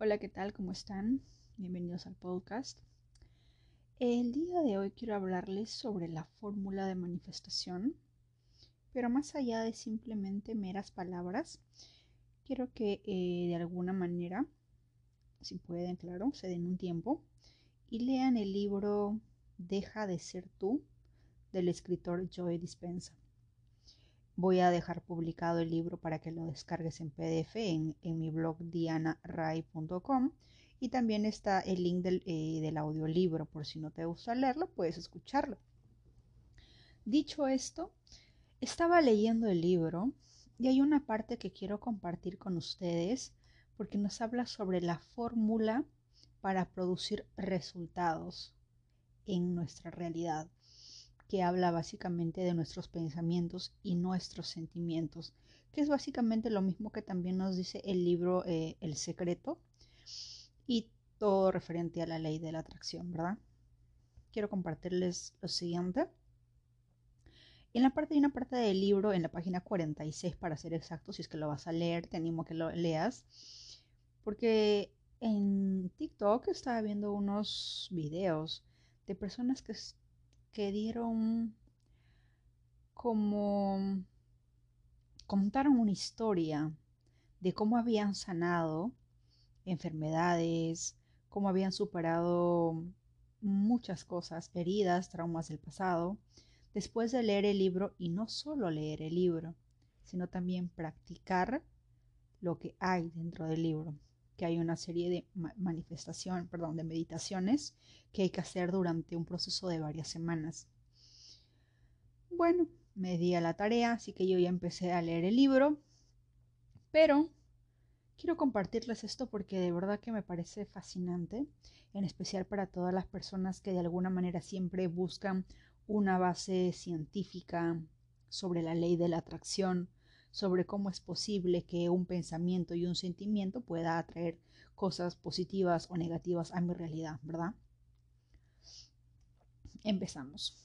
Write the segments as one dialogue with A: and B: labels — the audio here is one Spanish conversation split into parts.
A: Hola, ¿qué tal? ¿Cómo están? Bienvenidos al podcast. El día de hoy quiero hablarles sobre la fórmula de manifestación, pero más allá de simplemente meras palabras, quiero que eh, de alguna manera, si pueden, claro, se den un tiempo y lean el libro Deja de ser tú del escritor Joe Dispensa. Voy a dejar publicado el libro para que lo descargues en PDF en, mi blog dianaray.com y también está el link del, eh, del audiolibro por si no te gusta leerlo, puedes escucharlo. Dicho esto, estaba leyendo el libro y hay una parte que quiero compartir con ustedes porque nos habla sobre la fórmula para producir resultados en nuestra realidad que habla básicamente de nuestros pensamientos y nuestros sentimientos, que es básicamente lo mismo que también nos dice el libro eh, El Secreto y todo referente a la ley de la atracción, ¿verdad? Quiero compartirles lo siguiente. En la parte de una parte del libro, en la página 46 para ser exacto, si es que lo vas a leer, te animo que lo leas, porque en TikTok estaba viendo unos videos de personas que que dieron como contaron una historia de cómo habían sanado enfermedades, cómo habían superado muchas cosas, heridas, traumas del pasado, después de leer el libro y no solo leer el libro, sino también practicar lo que hay dentro del libro que hay una serie de manifestación, perdón, de meditaciones que hay que hacer durante un proceso de varias semanas. Bueno, me di a la tarea, así que yo ya empecé a leer el libro, pero quiero compartirles esto porque de verdad que me parece fascinante, en especial para todas las personas que de alguna manera siempre buscan una base científica sobre la ley de la atracción, sobre cómo es posible que un pensamiento y un sentimiento pueda atraer cosas positivas o negativas a mi realidad, ¿verdad? Empezamos.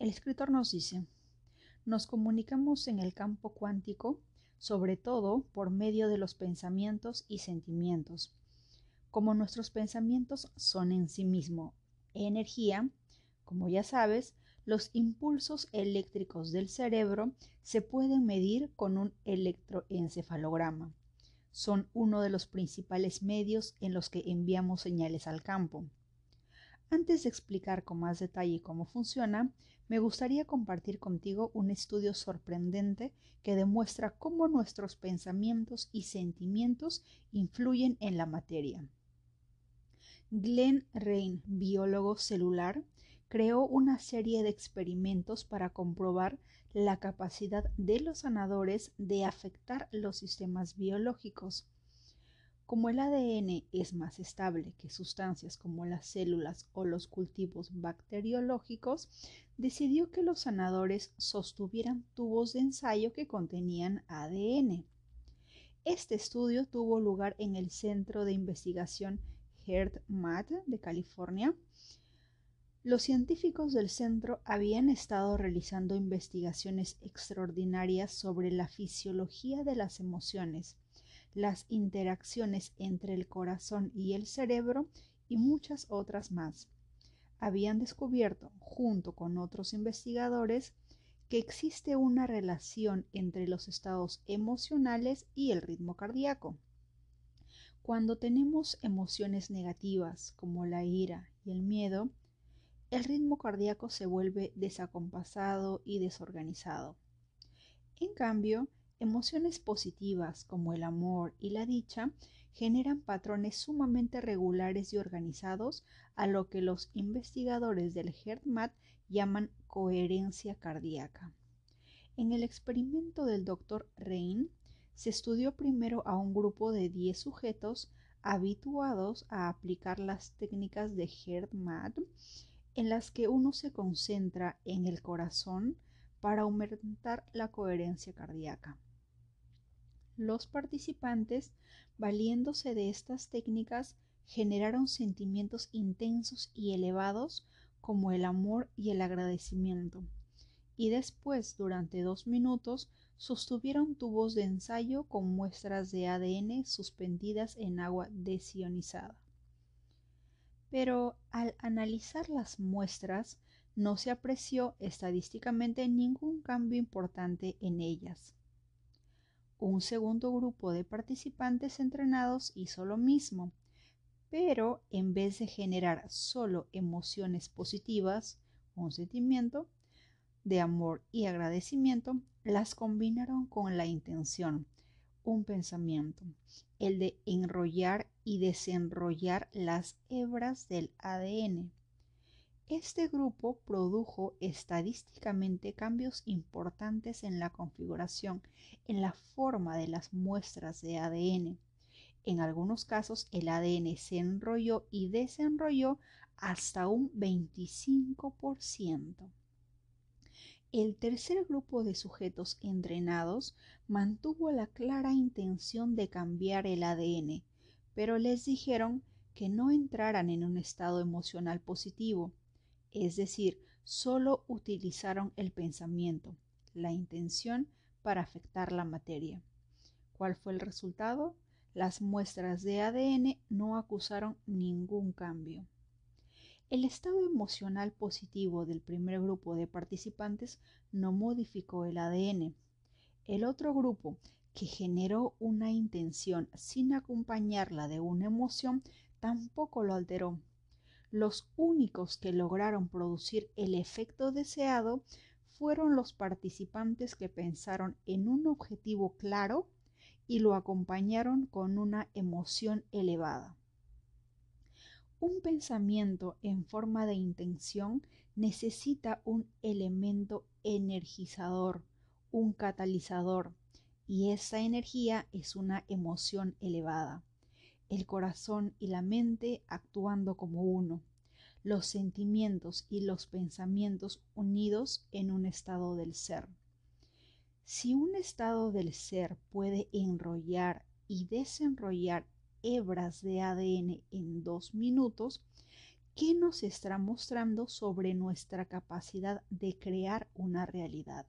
A: El escritor nos dice, nos comunicamos en el campo cuántico sobre todo por medio de los pensamientos y sentimientos. Como nuestros pensamientos son en sí mismo energía, como ya sabes, los impulsos eléctricos del cerebro se pueden medir con un electroencefalograma. Son uno de los principales medios en los que enviamos señales al campo. Antes de explicar con más detalle cómo funciona, me gustaría compartir contigo un estudio sorprendente que demuestra cómo nuestros pensamientos y sentimientos influyen en la materia. Glenn Rain, biólogo celular, creó una serie de experimentos para comprobar la capacidad de los sanadores de afectar los sistemas biológicos. Como el ADN es más estable que sustancias como las células o los cultivos bacteriológicos, decidió que los sanadores sostuvieran tubos de ensayo que contenían ADN. Este estudio tuvo lugar en el Centro de Investigación HeartMath de California los científicos del centro habían estado realizando investigaciones extraordinarias sobre la fisiología de las emociones, las interacciones entre el corazón y el cerebro y muchas otras más. Habían descubierto, junto con otros investigadores, que existe una relación entre los estados emocionales y el ritmo cardíaco. Cuando tenemos emociones negativas como la ira y el miedo, el ritmo cardíaco se vuelve desacompasado y desorganizado. En cambio, emociones positivas como el amor y la dicha generan patrones sumamente regulares y organizados a lo que los investigadores del HeartMath llaman coherencia cardíaca. En el experimento del Dr. Rain, se estudió primero a un grupo de 10 sujetos habituados a aplicar las técnicas de HeartMath en las que uno se concentra en el corazón para aumentar la coherencia cardíaca. Los participantes, valiéndose de estas técnicas, generaron sentimientos intensos y elevados como el amor y el agradecimiento, y después, durante dos minutos, sostuvieron tubos de ensayo con muestras de ADN suspendidas en agua desionizada. Pero al analizar las muestras no se apreció estadísticamente ningún cambio importante en ellas. Un segundo grupo de participantes entrenados hizo lo mismo, pero en vez de generar solo emociones positivas, un sentimiento de amor y agradecimiento, las combinaron con la intención, un pensamiento, el de enrollar y desenrollar las hebras del ADN. Este grupo produjo estadísticamente cambios importantes en la configuración, en la forma de las muestras de ADN. En algunos casos el ADN se enrolló y desenrolló hasta un 25%. El tercer grupo de sujetos entrenados mantuvo la clara intención de cambiar el ADN, pero les dijeron que no entraran en un estado emocional positivo, es decir, solo utilizaron el pensamiento, la intención para afectar la materia. ¿Cuál fue el resultado? Las muestras de ADN no acusaron ningún cambio. El estado emocional positivo del primer grupo de participantes no modificó el ADN. El otro grupo, que generó una intención sin acompañarla de una emoción, tampoco lo alteró. Los únicos que lograron producir el efecto deseado fueron los participantes que pensaron en un objetivo claro y lo acompañaron con una emoción elevada. Un pensamiento en forma de intención necesita un elemento energizador, un catalizador, y esa energía es una emoción elevada. El corazón y la mente actuando como uno, los sentimientos y los pensamientos unidos en un estado del ser. Si un estado del ser puede enrollar y desenrollar hebras de ADN en dos minutos, ¿qué nos está mostrando sobre nuestra capacidad de crear una realidad?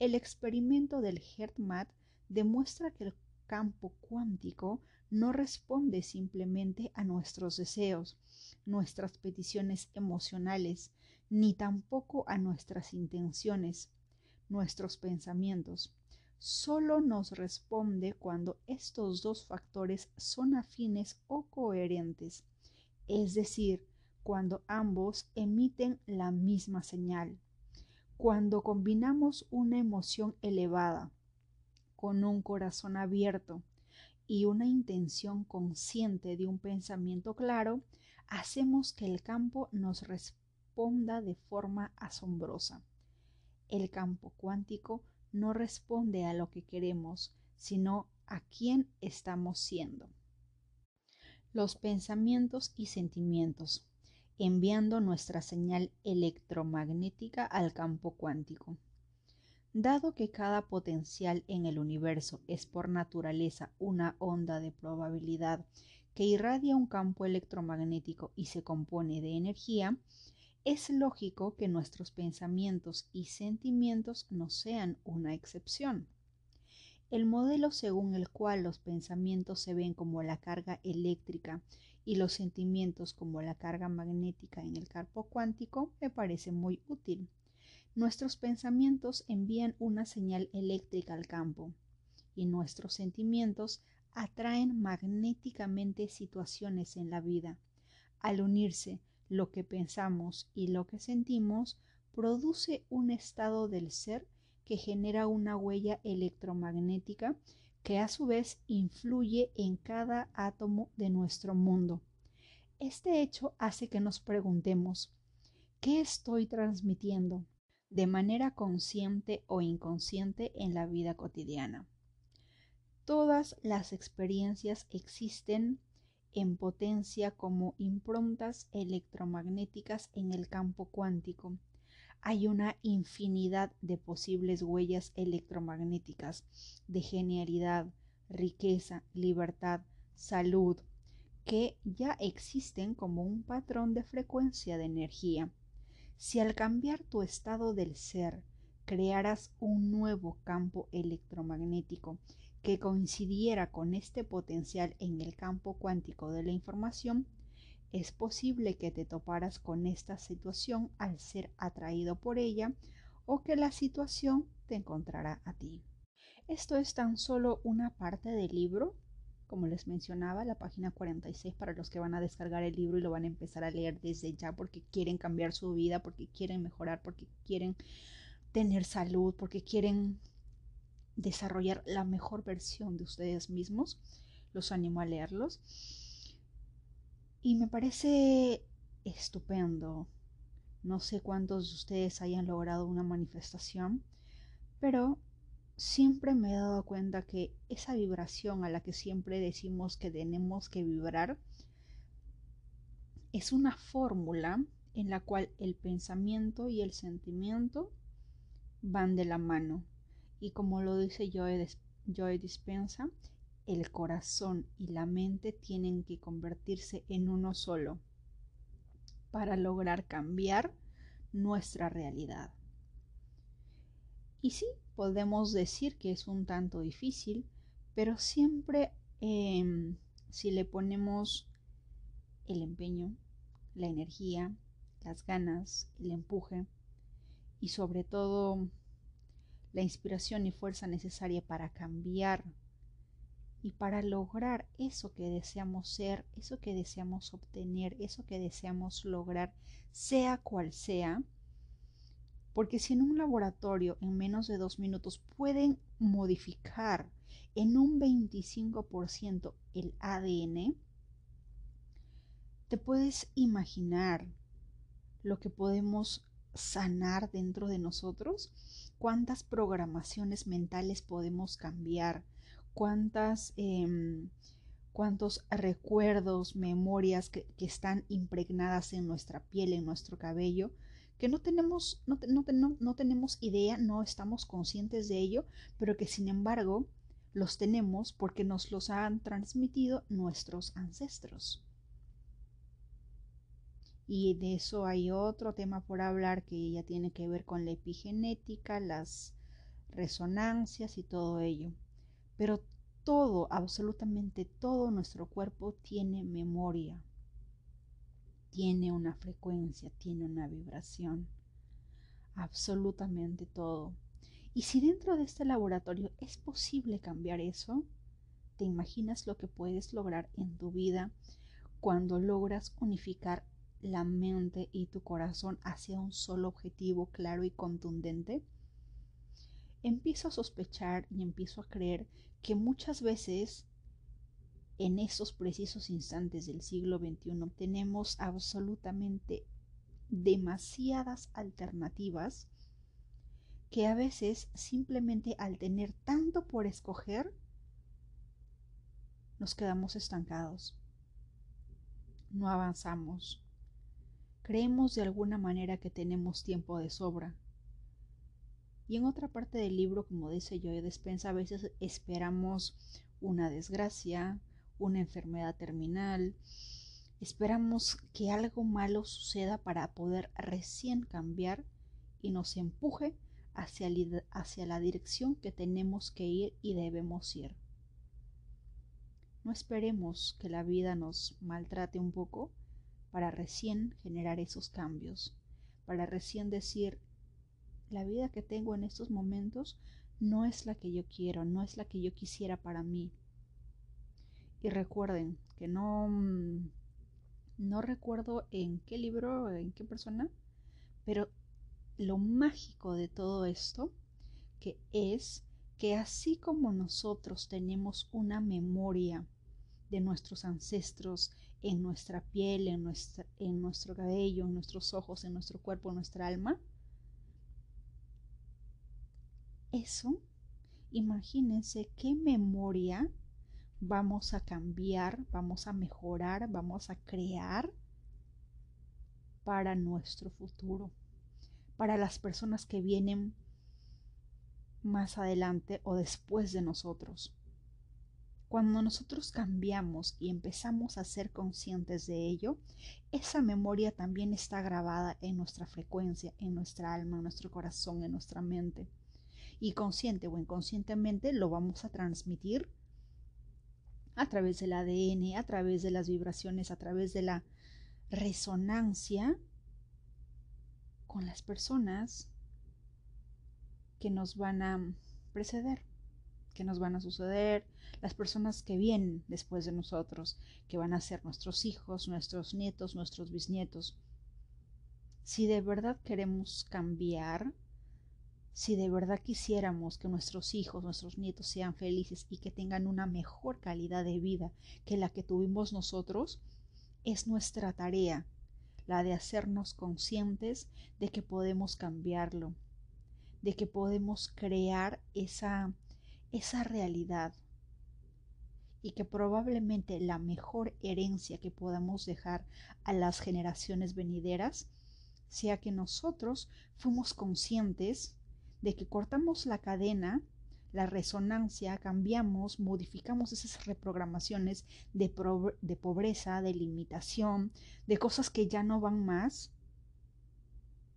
A: El experimento del HeartMath demuestra que el campo cuántico no responde simplemente a nuestros deseos, nuestras peticiones emocionales, ni tampoco a nuestras intenciones, nuestros pensamientos solo nos responde cuando estos dos factores son afines o coherentes, es decir, cuando ambos emiten la misma señal. Cuando combinamos una emoción elevada con un corazón abierto y una intención consciente de un pensamiento claro, hacemos que el campo nos responda de forma asombrosa. El campo cuántico no responde a lo que queremos, sino a quién estamos siendo. Los pensamientos y sentimientos, enviando nuestra señal electromagnética al campo cuántico. Dado que cada potencial en el universo es por naturaleza una onda de probabilidad que irradia un campo electromagnético y se compone de energía, es lógico que nuestros pensamientos y sentimientos no sean una excepción. El modelo según el cual los pensamientos se ven como la carga eléctrica y los sentimientos como la carga magnética en el campo cuántico me parece muy útil. Nuestros pensamientos envían una señal eléctrica al campo y nuestros sentimientos atraen magnéticamente situaciones en la vida. Al unirse, lo que pensamos y lo que sentimos produce un estado del ser que genera una huella electromagnética que a su vez influye en cada átomo de nuestro mundo. Este hecho hace que nos preguntemos, ¿qué estoy transmitiendo de manera consciente o inconsciente en la vida cotidiana? Todas las experiencias existen en potencia como improntas electromagnéticas en el campo cuántico. Hay una infinidad de posibles huellas electromagnéticas de genialidad, riqueza, libertad, salud, que ya existen como un patrón de frecuencia de energía. Si al cambiar tu estado del ser crearas un nuevo campo electromagnético que coincidiera con este potencial en el campo cuántico de la información, es posible que te toparas con esta situación al ser atraído por ella o que la situación te encontrará a ti. Esto es tan solo una parte del libro, como les mencionaba, la página 46 para los que van a descargar el libro y lo van a empezar a leer desde ya porque quieren cambiar su vida, porque quieren mejorar, porque quieren tener salud, porque quieren desarrollar la mejor versión de ustedes mismos. Los animo a leerlos. Y me parece estupendo. No sé cuántos de ustedes hayan logrado una manifestación, pero siempre me he dado cuenta que esa vibración a la que siempre decimos que tenemos que vibrar es una fórmula en la cual el pensamiento y el sentimiento van de la mano. Y como lo dice Joe, Dispensa, el corazón y la mente tienen que convertirse en uno solo para lograr cambiar nuestra realidad. Y sí, podemos decir que es un tanto difícil, pero siempre em, si le ponemos el empeño, la energía, las ganas, el empuje y sobre todo la inspiración y fuerza necesaria para cambiar y para lograr eso que deseamos ser, eso que deseamos obtener, eso que deseamos lograr, sea cual sea, porque si en un laboratorio en menos de dos minutos pueden modificar en un 25% el ADN, te puedes imaginar lo que podemos sanar dentro de nosotros cuántas programaciones mentales podemos cambiar, cuántas, em, cuántos recuerdos, memorias que, están impregnadas en nuestra piel, en nuestro cabello, que no tenemos, no, no tenemos idea, no estamos conscientes de ello, pero que sin embargo los tenemos porque nos los han transmitido nuestros ancestros. Y de eso hay otro tema por hablar que ya tiene que ver con la epigenética, las resonancias y todo ello. Pero todo, absolutamente todo nuestro cuerpo tiene memoria, tiene una frecuencia, tiene una vibración. Absolutamente todo. Y si dentro de este laboratorio es posible cambiar eso, ¿te imaginas lo que puedes lograr en tu vida cuando logras unificar la mente y tu corazón hacia un solo objetivo claro y contundente? Empiezo a sospechar y empiezo a creer que muchas veces en esos precisos instantes del siglo XXI tenemos absolutamente demasiadas alternativas que a veces simplemente al tener tanto por escoger nos quedamos estancados, no avanzamos, Creemos de alguna manera que tenemos tiempo de sobra. Y en otra parte del libro, como dice Joe Despensa, a veces esperamos una desgracia, una enfermedad terminal, esperamos que algo malo suceda para poder recién cambiar y nos empuje hacia, hacia la dirección que tenemos que ir y debemos ir. No esperemos que la vida nos maltrate un poco para recién generar esos cambios, para recién decir, la vida que tengo en estos momentos no es la que yo quiero, no es la que yo quisiera para mí. Y recuerden que no, mm, no recuerdo en qué libro, en qué persona, pero lo mágico de todo esto, que es que así como nosotros tenemos una memoria de nuestros ancestros en nuestra piel, en, nuestra, en nuestro cabello, en nuestros ojos, en nuestro cuerpo, en nuestra alma. Eso, imagínense qué memoria vamos a cambiar, vamos a mejorar, vamos a crear para nuestro futuro, para las personas que vienen más adelante o después de nosotros. Cuando nosotros cambiamos y empezamos a ser conscientes de ello, esa memoria también está grabada en nuestra frecuencia, en nuestra alma, en nuestro corazón, en nuestra mente. Y consciente o inconscientemente lo vamos a transmitir a través del ADN, a través de las vibraciones, a través de la resonancia con las personas que nos van a preceder que nos van a suceder, las personas que vienen después de nosotros, que van a ser nuestros hijos, nuestros nietos, nuestros bisnietos. Si de verdad queremos cambiar, si de verdad quisiéramos que nuestros hijos, nuestros nietos sean felices y que tengan una mejor calidad de vida que la que tuvimos nosotros, es nuestra tarea la de hacernos conscientes de que podemos cambiarlo, de que podemos crear esa esa realidad y que probablemente la mejor herencia que podamos dejar a las generaciones venideras sea que nosotros fuimos conscientes de que cortamos la cadena, la resonancia, cambiamos, modificamos esas reprogramaciones de, pobreza, de limitación, de cosas que ya no van más.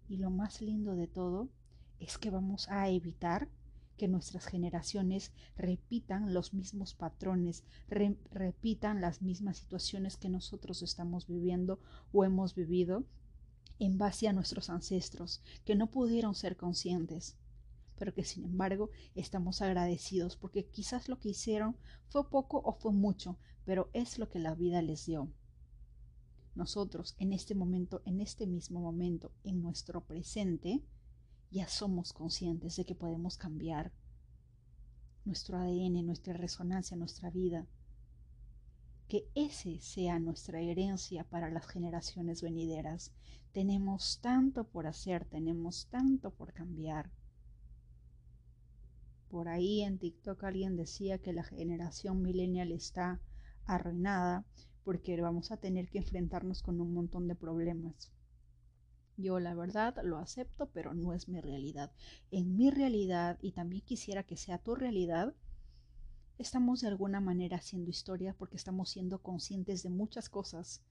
A: Y lo más lindo de todo es que vamos a evitar que nuestras generaciones repitan los mismos patrones, repitan las mismas situaciones que nosotros estamos viviendo o hemos vivido en base a nuestros ancestros, que no pudieron ser conscientes, pero que sin embargo estamos agradecidos porque quizás lo que hicieron fue poco o fue mucho, pero es lo que la vida les dio. Nosotros en este momento, en este mismo momento, en nuestro presente, ya somos conscientes de que podemos cambiar nuestro ADN, nuestra resonancia, nuestra vida. Que ese sea nuestra herencia para las generaciones venideras. Tenemos tanto por hacer, tenemos tanto por cambiar. Por ahí en TikTok alguien decía que la generación millennial está arruinada porque vamos a tener que enfrentarnos con un montón de problemas. Yo la verdad lo acepto, pero no es mi realidad. En mi realidad, y también quisiera que sea tu realidad, estamos de alguna manera haciendo historia porque estamos siendo conscientes de muchas cosas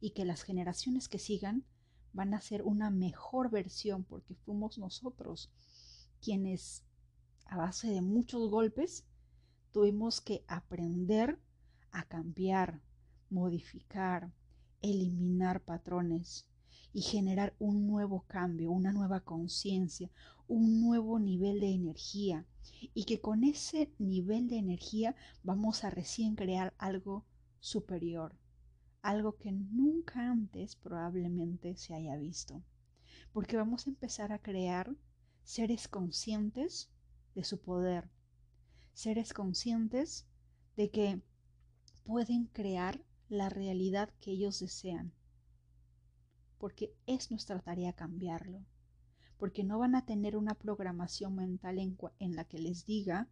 A: y que las generaciones que sigan van a ser una mejor versión porque fuimos nosotros quienes a base de muchos golpes tuvimos que aprender a cambiar, modificar, eliminar patrones y generar un nuevo cambio, una nueva conciencia, un nuevo nivel de energía y que con ese nivel de energía vamos a recién crear algo superior, algo que nunca antes probablemente se haya visto, porque vamos a empezar a crear seres conscientes de su poder, seres conscientes de que pueden crear la realidad que ellos desean porque es nuestra tarea cambiarlo, porque no van a tener una programación mental en, la que les diga,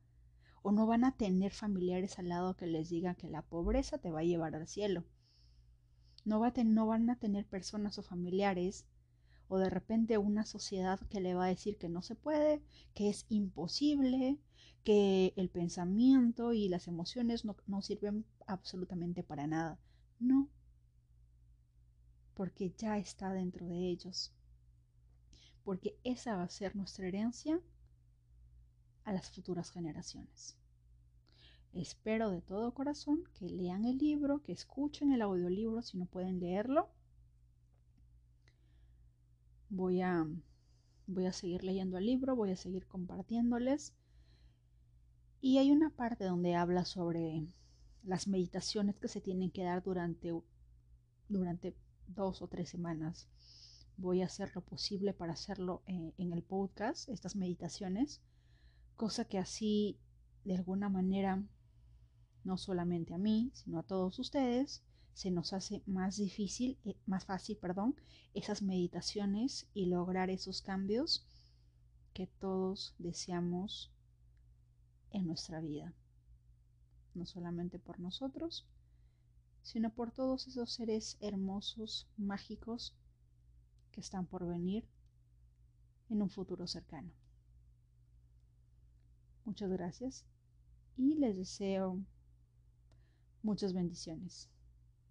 A: o no van a tener familiares al lado que les digan que la pobreza te va a llevar al cielo. No, va no van a tener personas o familiares o de repente una sociedad que le va a decir que no se puede, que es imposible, que el pensamiento y las emociones no sirven absolutamente para nada. No, porque ya está dentro de ellos. Porque esa va a ser nuestra herencia a las futuras generaciones. Espero de todo corazón que lean el libro, que escuchen el audiolibro si no pueden leerlo. Voy a, voy a seguir leyendo el libro, voy a seguir compartiéndoles. Y hay una parte donde habla sobre las meditaciones que se tienen que dar durante, durante dos o tres semanas. Voy a hacer lo posible para hacerlo eh, en el podcast, estas meditaciones, cosa que así, de alguna manera, no solamente a mí, sino a todos ustedes, se nos hace más difícil, eh, más fácil, perdón, esas meditaciones y lograr esos cambios que todos deseamos en nuestra vida. No solamente por nosotros, sino por todos esos seres hermosos, mágicos, que están por venir en un futuro cercano. Muchas gracias y les deseo Muchas bendiciones.